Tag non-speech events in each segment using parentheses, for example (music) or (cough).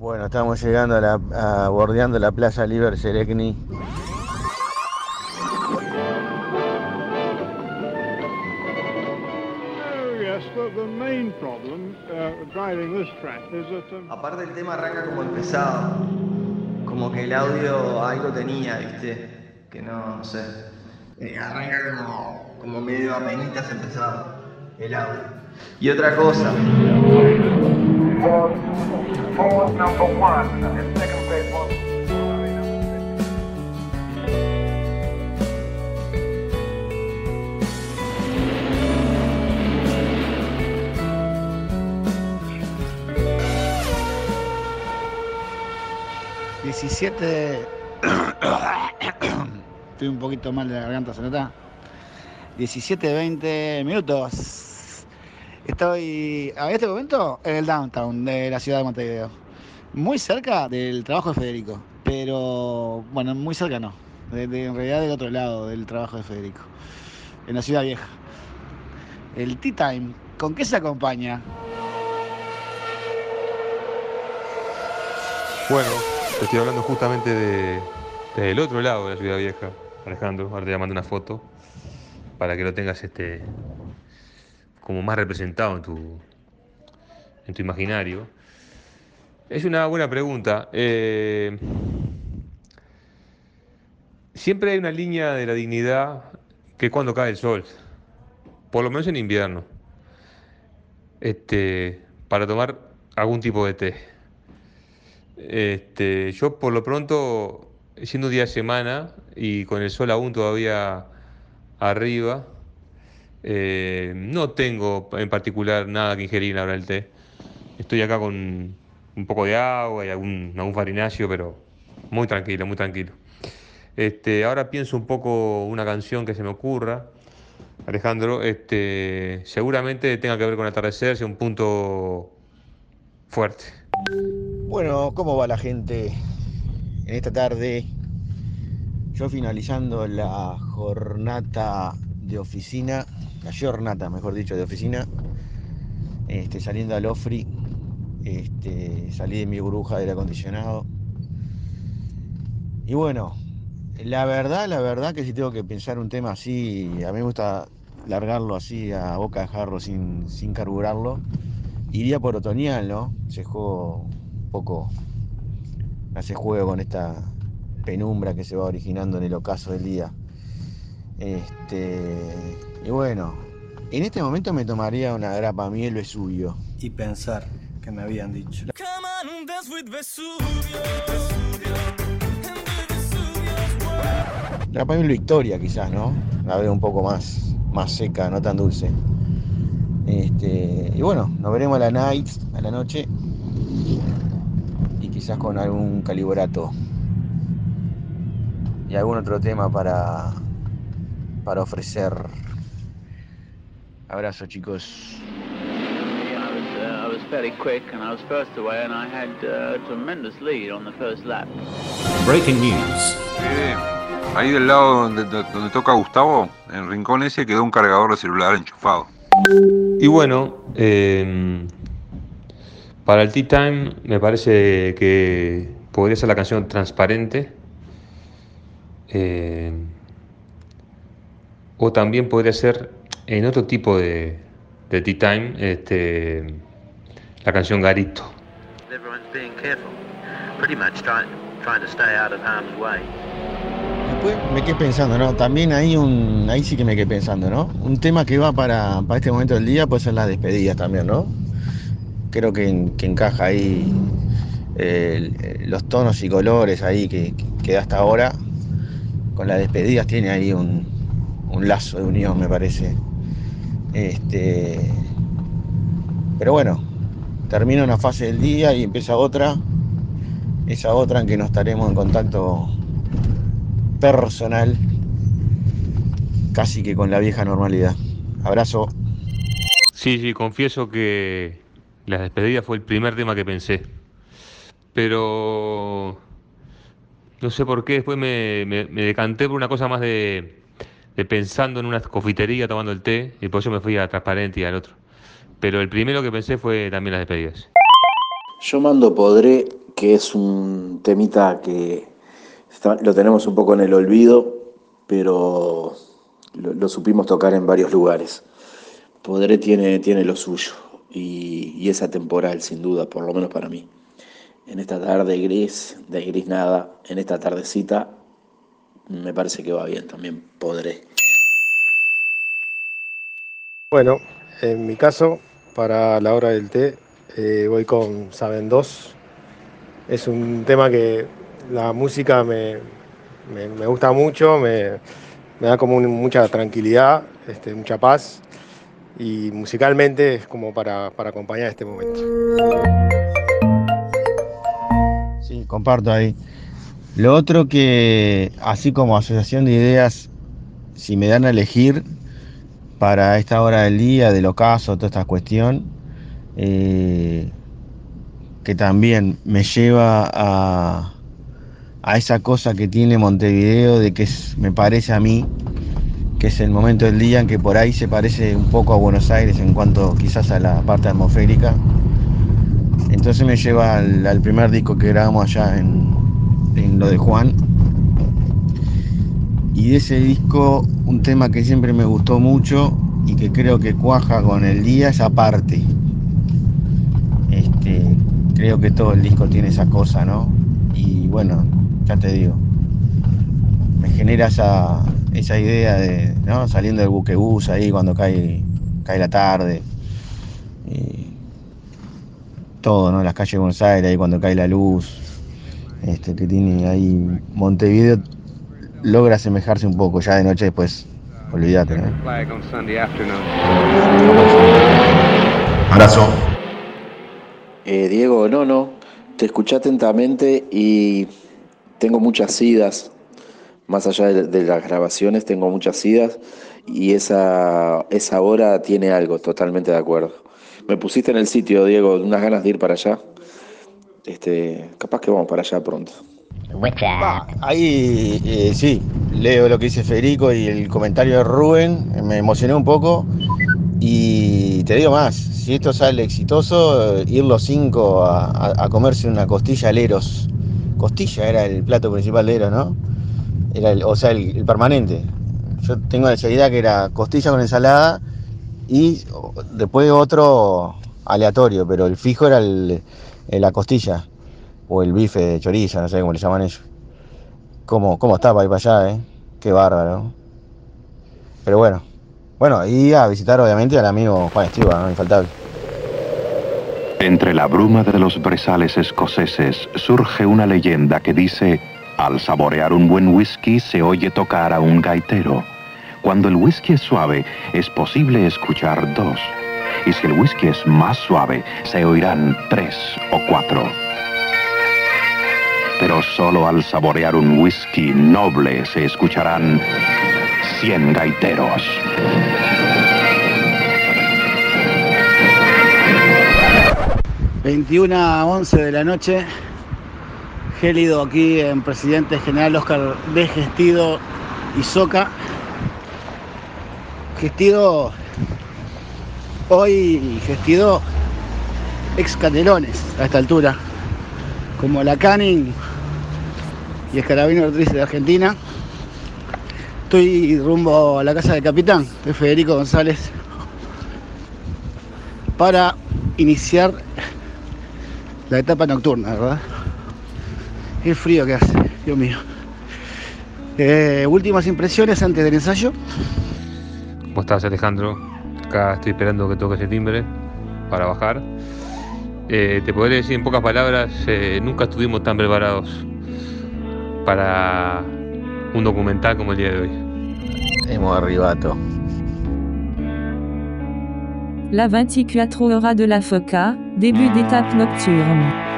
Bueno, estamos llegando a la, a- bordeando la Plaza Liber problem uh, driving this track is that um, Aparte el tema arranca como empezado. Como que el audio algo tenía, ¿viste? Que no, no sé. Eh, arranca como, como medio apenitas empezado el audio. Y otra cosa. Diecisiete... (coughs) Estoy un poquito mal de la garganta, ¿se nota? 17, 20 minutos. Estoy a este momento en el downtown de la ciudad de Montevideo. Muy cerca del trabajo de Federico. Pero, bueno, muy cerca no. De- en realidad del otro lado del trabajo de Federico. En la ciudad vieja. El tea time. ¿Con qué se acompaña? Bueno, te estoy hablando justamente de, del otro lado de la ciudad vieja, Alejandro. Ahora te mando una foto para que lo tengas este como más representado en tu, en tu imaginario. Es una buena pregunta. Eh, siempre hay una línea de la dignidad que es cuando cae el sol, por lo menos en invierno, este, para tomar algún tipo de té. Este, yo por lo pronto, siendo día de semana y con el sol aún todavía arriba, eh, no tengo en particular nada que ingerir ahora el té. Estoy acá con un poco de agua y algún, algún farinacio, pero muy tranquilo, muy tranquilo. Este, ahora pienso un poco una canción que se me ocurra. Alejandro, este, seguramente tenga que ver con atardecer, sea un punto fuerte. Bueno, ¿cómo va la gente en esta tarde? Yo finalizando la jornada de oficina, la jornada, mejor dicho, de oficina, este, saliendo al Ofri, este, salí de mi burbuja del acondicionado. Y bueno, la verdad, la verdad que si tengo que pensar un tema así, a mí me gusta largarlo así a boca de jarro sin, sin carburarlo. Iría por otoñal, ¿no? Se juego un poco, hace juego con esta penumbra que se va originando en el ocaso del día. Este, y bueno, en este momento me tomaría una grapa miel Vesubio. Y pensar que me habían dicho. Grapa miel Victoria quizás, ¿no? La veo un poco más, más seca, no tan dulce. Este, y bueno, nos veremos a la night, a la noche. Y quizás con algún calibrato. Y algún otro tema para, para ofrecer. Abrazo chicos. I was, I was fairly quick and I was first away and I had a tremendous lead on the first lap. Breaking news. Ahí del lado donde, donde toca Gustavo, en el rincón ese, quedó un cargador de celular enchufado. Y bueno, eh, para el Tea Time me parece que podría ser la canción Transparente. eh, o también podría ser en otro tipo de, de Tea Time este, la canción Garito. Everyone's being careful. Pretty much trying, trying to stay out of harm's way. Después me quedé pensando, ¿no? También ahí un, ahí sí que me quedé pensando, ¿no? Un tema que va para, para este momento del día puede ser las despedidas también, ¿no? Creo que, en- que encaja ahí eh, los tonos y colores ahí que, que da hasta ahora. Con las despedidas tiene ahí un, un lazo de unión, me parece. Este, pero bueno, termina una fase del día y empieza otra. Esa otra en que no estaremos en contacto personal, casi que con la vieja normalidad. Abrazo. Sí, sí, confieso que las despedidas fue el primer tema que pensé. Pero no sé por qué después me, me- me decanté por una cosa más de, de pensando en una confitería tomando el té y por eso me fui a Transparente y al otro. Pero el primero que pensé fue también las despedidas. Yo mando podré que es un temita que lo tenemos un poco en el olvido, pero lo, lo supimos tocar en varios lugares. Podré tiene, tiene lo suyo y, y es atemporal, sin duda, por lo menos para mí. En esta tarde gris, de gris nada, en esta tardecita, me parece que va bien también, podré. Bueno, en mi caso, para la hora del té, eh, voy con Saben 2. Es un tema que la música me, me- me gusta mucho, me, me da como un- mucha tranquilidad, este, mucha paz y musicalmente es como para, para acompañar este momento. Sí, comparto ahí. Lo otro que, así como asociación de ideas, si me dan a elegir para esta hora del día, del ocaso, toda esta cuestión, eh, que también me lleva a, a esa cosa que tiene Montevideo, de que me parece a mí que es el momento del día en que por ahí se parece un poco a Buenos Aires en cuanto quizás a la parte atmosférica. Entonces me lleva al, al primer disco que grabamos allá en, en lo de Juan. Y de ese disco, un tema que siempre me gustó mucho y que creo que cuaja con el día es aparte. Este, creo que todo el disco tiene esa cosa, ¿no? Y bueno, ya te digo, me genera esa, esa idea de, ¿no? Saliendo del buquebús ahí cuando cae, cae la tarde. Y todo, ¿no? Las calles de Buenos Aires, ahí cuando cae la luz. Este, que tiene ahí Montevideo logra asemejarse un poco, ya de noche después, olvídate, ¿no? Sunday afternoon. Abrazo. Eh, Diego, no, no, te escuché atentamente y tengo muchas idas, más allá de, de las grabaciones, tengo muchas idas y esa, esa hora tiene algo, totalmente de acuerdo. Me pusiste en el sitio, Diego, unas ganas de ir para allá. Este, capaz que vamos para allá pronto. Ahí eh, sí, leo lo que dice Federico y el comentario de Rubén, me emocioné un poco y te digo más, si esto sale exitoso, eh, ir los cinco a, a- a comerse una costilla al Eros. Costilla era el plato principal de Eros, ¿no? Era el, o sea, el, el permanente. Yo tengo esa idea que era costilla con ensalada y después otro aleatorio, pero el fijo era el, el- la costilla o el bife de chorizo, no sé cómo le llaman ellos. ¿Cómo, cómo está para ir para allá, eh? Qué bárbaro. Pero bueno, bueno, y a visitar obviamente al amigo Juan Estiva, ¿no? Infaltable. Entre la bruma de los brezales escoceses surge una leyenda que dice, al saborear un buen whisky se oye tocar a un gaitero. Cuando el whisky es suave, es posible escuchar dos. Y si el whisky es más suave, se oirán tres o cuatro. Pero solo al saborear un whisky noble se escucharán 100 gaiteros. — 21 a 11 de la noche, gélido aquí en Presidente General Oscar de Gestido y Soca. Gestido, hoy Gestido ex Canelones a esta altura, como la Canning y Escarabino Ortiz de Argentina. Estoy rumbo a la casa del capitán, de Federico González, para iniciar la etapa nocturna, ¿verdad? Qué frío que hace, Dios mío. Eh, últimas impresiones antes del ensayo. ¿Cómo estás, Alejandro? Acá estoy esperando que toques el timbre para bajar. Eh, te podré decir en pocas palabras, eh, nunca estuvimos tan preparados para un documental como el día de hoy. Hemos arribato. La 24 heures de la FOCA, début d'étape nocturne.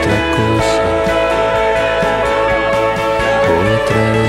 otra cosa, otra